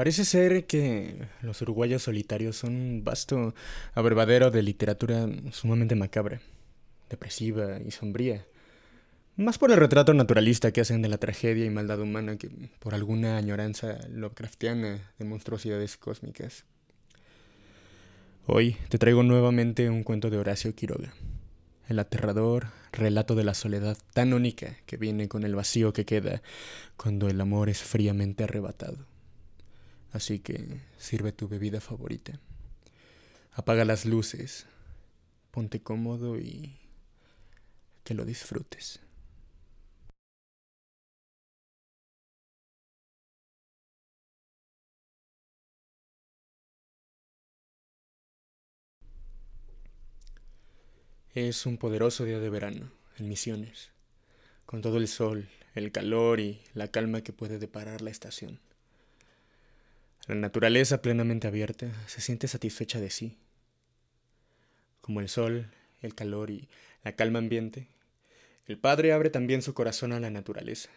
Parece ser que los uruguayos solitarios son un vasto abrevadero de literatura sumamente macabra, depresiva y sombría. Más por el retrato naturalista que hacen de la tragedia y maldad humana que por alguna añoranza Lovecraftiana de monstruosidades cósmicas. Hoy te traigo nuevamente un cuento de Horacio Quiroga, el aterrador relato de la soledad tan única que viene con el vacío que queda cuando el amor es fríamente arrebatado. Así que sirve tu bebida favorita. Apaga las luces, ponte cómodo y que lo disfrutes. Es un poderoso día de verano en Misiones, con todo el sol, el calor y la calma que puede deparar la estación. La naturaleza plenamente abierta se siente satisfecha de sí. Como el sol, el calor y la calma ambiente, el padre abre también su corazón a la naturaleza.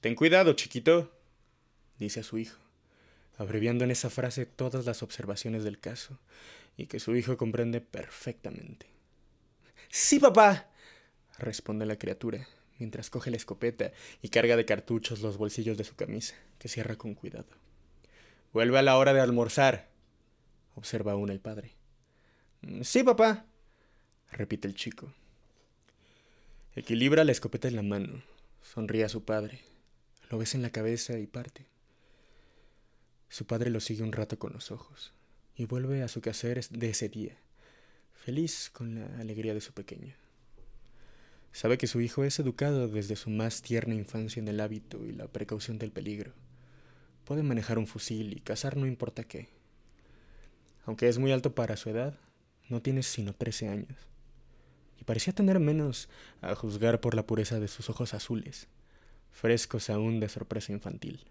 Ten cuidado, chiquito, dice a su hijo, abreviando en esa frase todas las observaciones del caso y que su hijo comprende perfectamente. Sí, papá, responde la criatura, mientras coge la escopeta y carga de cartuchos los bolsillos de su camisa, que cierra con cuidado. Vuelve a la hora de almorzar, observa aún el padre. Mm, sí, papá, repite el chico. Equilibra la escopeta en la mano, sonríe a su padre, lo besa en la cabeza y parte. Su padre lo sigue un rato con los ojos y vuelve a su quehacer de ese día, feliz con la alegría de su pequeño. Sabe que su hijo es educado desde su más tierna infancia en el hábito y la precaución del peligro Puede manejar un fusil y cazar no importa qué. Aunque es muy alto para su edad, no tiene sino 13 años. Y parecía tener menos a juzgar por la pureza de sus ojos azules, frescos aún de sorpresa infantil.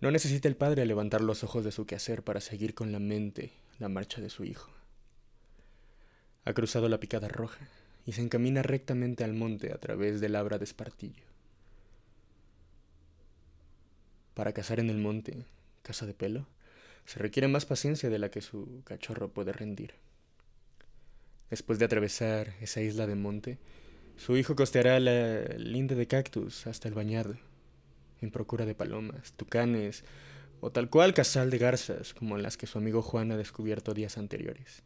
No necesita el padre levantar los ojos de su quehacer para seguir con la mente la marcha de su hijo. Ha cruzado la picada roja y se encamina rectamente al monte a través del abra de espartillo. Para cazar en el monte, casa de pelo, se requiere más paciencia de la que su cachorro puede rendir. Después de atravesar esa isla de monte, su hijo costeará la linde de cactus hasta el bañado, en procura de palomas, tucanes o tal cual casal de garzas como las que su amigo Juan ha descubierto días anteriores.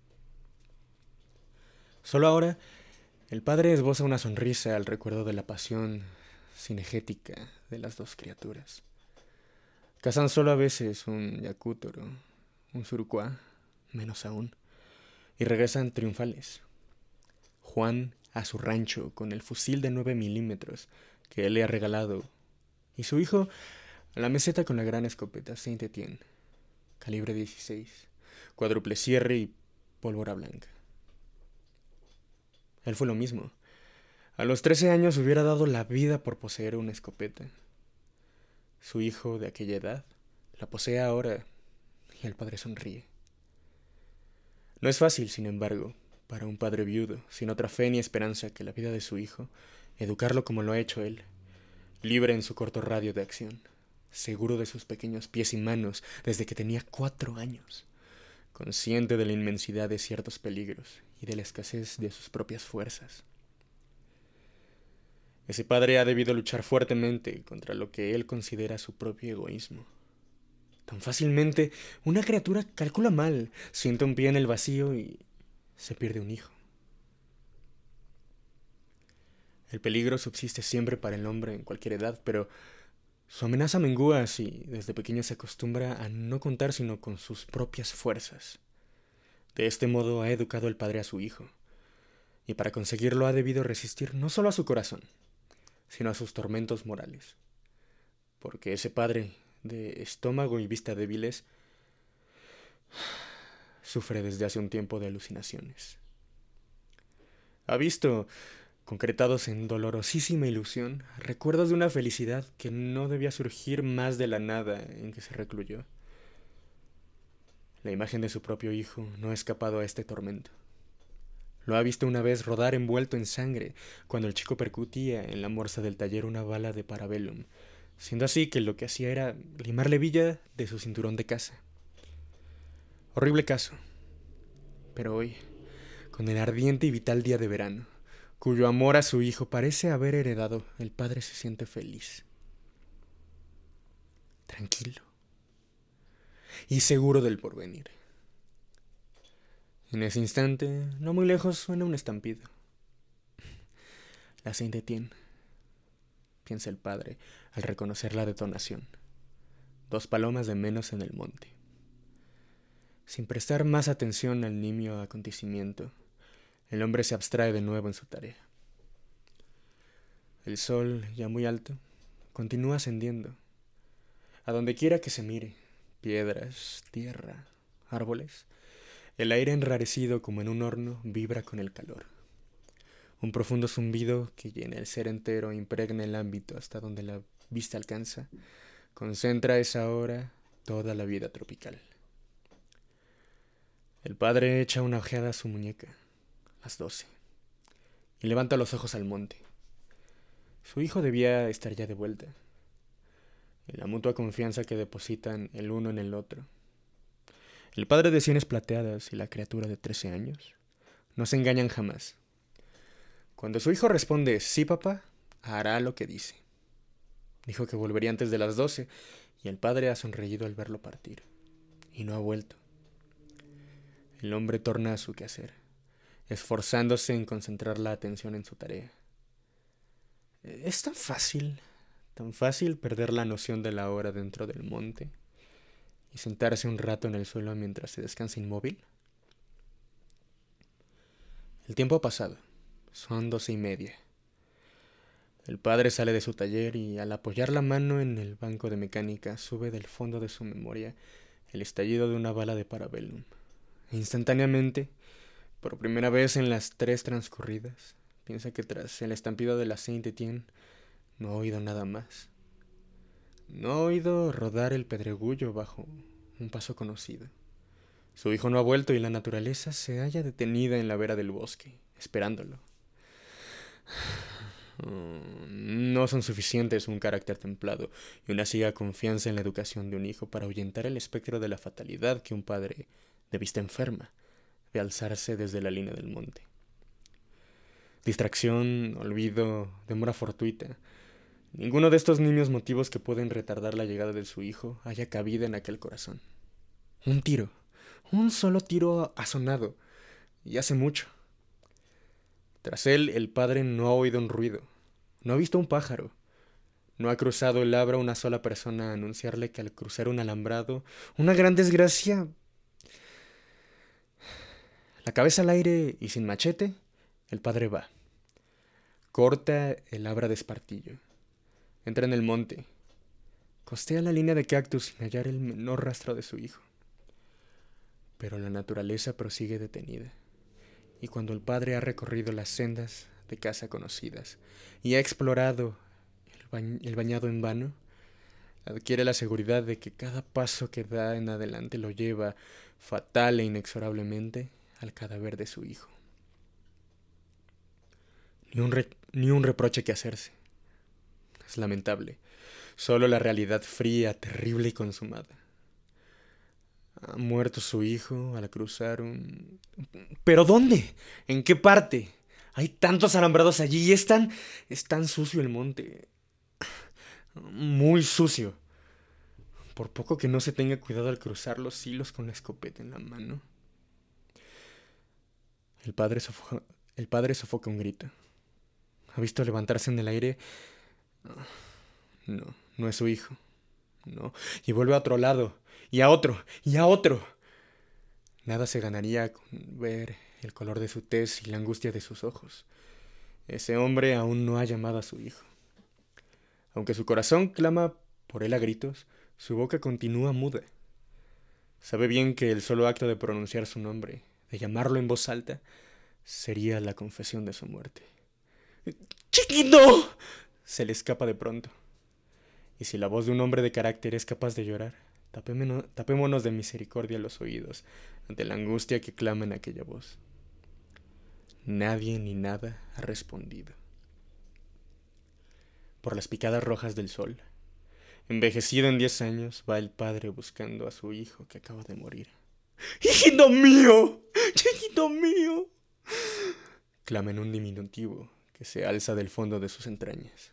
Solo ahora, el padre esboza una sonrisa al recuerdo de la pasión cinegética de las dos criaturas. Cazan solo a veces un yacútoro, un surucuá, menos aún, y regresan triunfales. Juan a su rancho con el fusil de 9 milímetros que él le ha regalado, y su hijo a la meseta con la gran escopeta Saint Etienne, calibre 16, cuádruple cierre y pólvora blanca. Él fue lo mismo. A los 13 años hubiera dado la vida por poseer una escopeta su hijo de aquella edad la posee ahora y el padre sonríe. No es fácil, sin embargo, para un padre viudo, sin otra fe ni esperanza que la vida de su hijo, educarlo como lo ha hecho él, libre en su corto radio de acción, seguro de sus pequeños pies y manos desde que tenía cuatro años, consciente de la inmensidad de ciertos peligros y de la escasez de sus propias fuerzas. Ese padre ha debido luchar fuertemente contra lo que él considera su propio egoísmo. Tan fácilmente, una criatura calcula mal, siente un pie en el vacío y se pierde un hijo. El peligro subsiste siempre para el hombre en cualquier edad, pero su amenaza mengua si desde pequeño se acostumbra a no contar sino con sus propias fuerzas. De este modo ha educado el padre a su hijo, y para conseguirlo ha debido resistir no solo a su corazón, sino a sus tormentos morales. Porque ese padre de estómago y vista débiles sufre desde hace un tiempo de alucinaciones. Ha visto, concretados en dolorosísima ilusión, recuerdos de una felicidad que no debía surgir más de la nada en que se recluyó. La imagen de su propio hijo no ha escapado a este tormento. Lo ha visto una vez rodar envuelto en sangre cuando el chico percutía en la morsa del taller una bala de parabellum, siendo así que lo que hacía era limarle villa de su cinturón de casa. Horrible caso. Pero hoy, con el ardiente y vital día de verano, cuyo amor a su hijo parece haber heredado, el padre se siente feliz. Tranquilo. Y seguro del porvenir. En ese instante, no muy lejos, suena un estampido. La Saint Etienne, piensa el padre al reconocer la detonación. Dos palomas de menos en el monte. Sin prestar más atención al nimio acontecimiento, el hombre se abstrae de nuevo en su tarea. El sol, ya muy alto, continúa ascendiendo. A donde quiera que se mire, piedras, tierra, árboles, el aire enrarecido como en un horno vibra con el calor. Un profundo zumbido que llena el ser entero, impregna el ámbito hasta donde la vista alcanza, concentra esa hora toda la vida tropical. El padre echa una ojeada a su muñeca, las doce, y levanta los ojos al monte. Su hijo debía estar ya de vuelta, en la mutua confianza que depositan el uno en el otro el padre de sienes plateadas y la criatura de trece años no se engañan jamás. Cuando su hijo responde sí, papá, hará lo que dice. Dijo que volvería antes de las doce, y el padre ha sonreído al verlo partir. Y no ha vuelto. El hombre torna a su quehacer, esforzándose en concentrar la atención en su tarea. Es tan fácil, tan fácil perder la noción de la hora dentro del monte y sentarse un rato en el suelo mientras se descansa inmóvil? El tiempo ha pasado. Son doce y media. El padre sale de su taller y al apoyar la mano en el banco de mecánica sube del fondo de su memoria el estallido de una bala de parabellum. Instantáneamente, por primera vez en las tres transcurridas, piensa que tras el estampido de la Saint no ha oído nada más. No ha oído rodar el pedregullo bajo un paso conocido. Su hijo no ha vuelto y la naturaleza se halla detenida en la vera del bosque, esperándolo. No son suficientes un carácter templado y una ciega confianza en la educación de un hijo para ahuyentar el espectro de la fatalidad que un padre, de vista enferma, ve alzarse desde la línea del monte. Distracción, olvido, demora fortuita, Ninguno de estos niños motivos que pueden retardar la llegada de su hijo haya cabida en aquel corazón. Un tiro, un solo tiro ha sonado, y hace mucho. Tras él, el padre no ha oído un ruido, no ha visto un pájaro, no ha cruzado el abra una sola persona a anunciarle que al cruzar un alambrado, una gran desgracia. La cabeza al aire y sin machete, el padre va. Corta el abra de espartillo Entra en el monte. Costea la línea de cactus sin hallar el menor rastro de su hijo. Pero la naturaleza prosigue detenida. Y cuando el padre ha recorrido las sendas de casa conocidas y ha explorado el, bañado en vano, adquiere la seguridad de que cada paso que da en adelante lo lleva, fatal e inexorablemente, al cadáver de su hijo. Ni un, ni un reproche que hacerse es lamentable. Solo la realidad fría, terrible y consumada. Ha muerto su hijo al cruzar un... ¿Pero dónde? ¿En qué parte? Hay tantos alambrados allí y es tan... es tan sucio el monte. Muy sucio. Por poco que no se tenga cuidado al cruzar los hilos con la escopeta en la mano. El padre, el padre sofoca un grito. Ha visto levantarse en el aire no, no es su hijo. No. Y vuelve a otro lado, y a otro, y a otro. Nada se ganaría con ver el color de su tez y la angustia de sus ojos. Ese hombre aún no ha llamado a su hijo. Aunque su corazón clama por él a gritos, su boca continúa muda. Sabe bien que el solo acto de pronunciar su nombre, de llamarlo en voz alta, sería la confesión de su muerte. ¡Chiquito! Se le escapa de pronto. Y si la voz de un hombre de carácter es capaz de llorar, tapémonos de misericordia los oídos ante la angustia que clama en aquella voz. Nadie ni nada ha respondido. Por las picadas rojas del sol, Envejecido en diez años, va el padre buscando a su hijo que acaba de morir. ¡Hijito mío! ¡Hijito mío! clama en un diminutivo que se alza del fondo de sus entrañas.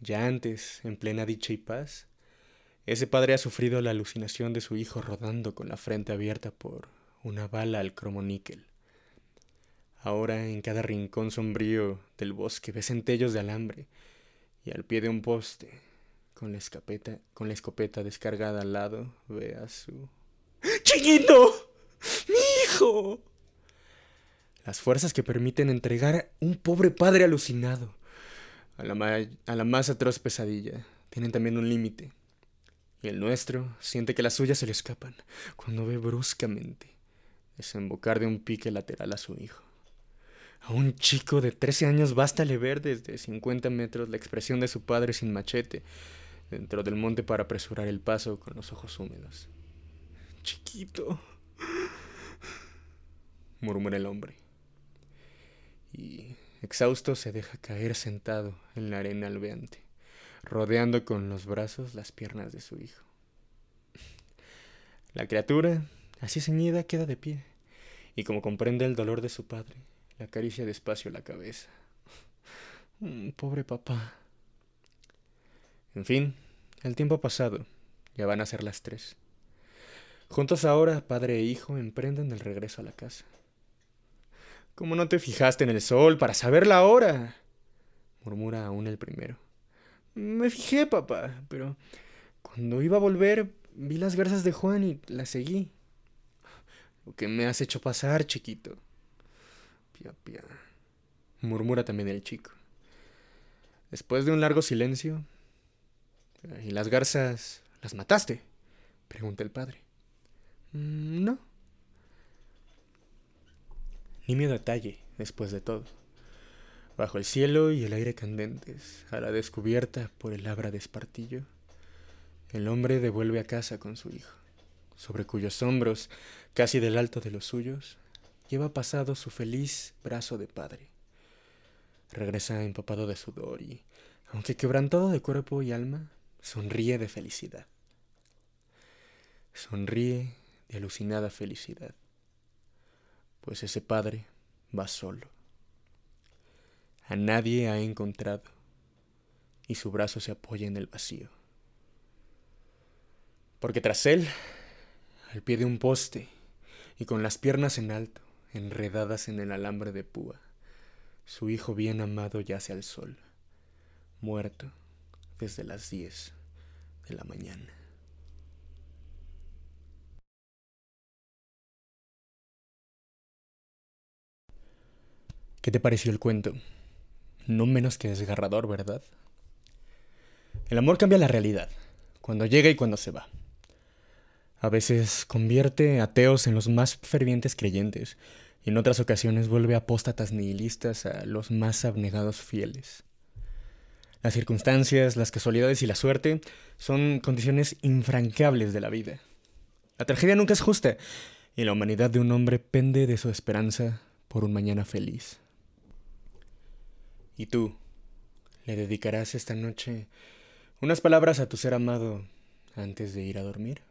Ya antes, en plena dicha y paz, ese padre ha sufrido la alucinación de su hijo rodando con la frente abierta por una bala al cromoníquel. Ahora en cada rincón sombrío del bosque ve centellos de alambre y al pie de un poste, con la, escopeta, descargada al lado, ve a su... ¡Chiquito! ¡Mi hijo! Las fuerzas que permiten entregar un pobre padre alucinado a la, a la más atroz pesadilla tienen también un límite. Y el nuestro siente que las suyas se le escapan cuando ve bruscamente desembocar de un pique lateral a su hijo. A un chico de 13 años bástale ver desde 50 metros la expresión de su padre sin machete dentro del monte para apresurar el paso con los ojos húmedos. Chiquito, murmura el hombre. Y, exhausto, se deja caer sentado en la arena albeante, rodeando con los brazos las piernas de su hijo. La criatura, así ceñida, queda de pie, y como comprende el dolor de su padre, le acaricia despacio la cabeza. Mm, pobre papá. En fin, el tiempo ha pasado. Ya van a ser las tres. Juntos ahora, padre e hijo, emprenden el regreso a la casa. ¿Cómo no te fijaste en el sol para saber la hora? murmura aún el primero. Me fijé, papá, pero cuando iba a volver vi las garzas de Juan y las seguí. Lo que me has hecho pasar, chiquito. Pia, pia. Murmura también el chico. Después de un largo silencio. ¿Y las garzas las mataste? Pregunta el padre. Mm, no. Ni miedo después de todo. Bajo el cielo y el aire candentes, a la descubierta por el abra de espartillo, el hombre devuelve a casa con su hijo, sobre cuyos hombros, casi del alto de los suyos, lleva pasado su feliz brazo de padre. Regresa empapado de sudor y, aunque quebrantado de cuerpo y alma, sonríe de felicidad. Sonríe de alucinada felicidad, pues ese padre va solo. A nadie ha encontrado y su brazo se apoya en el vacío. Porque tras él, al pie de un poste y con las piernas en alto, enredadas en el alambre de púa. Su hijo bien amado yace al sol, muerto desde las diez de la mañana. ¿Qué te pareció el cuento? No menos que desgarrador, ¿verdad? El amor cambia la realidad, cuando llega y cuando se va. A veces convierte ateos en los más fervientes creyentes y en otras ocasiones vuelve apóstatas nihilistas a los más abnegados fieles. Las circunstancias, las casualidades y la suerte son condiciones infranqueables de la vida. La tragedia nunca es justa y la humanidad de un hombre pende de su esperanza por un mañana feliz. ¿Y tú? ¿Le dedicarás esta noche unas palabras a tu ser amado antes de ir a dormir?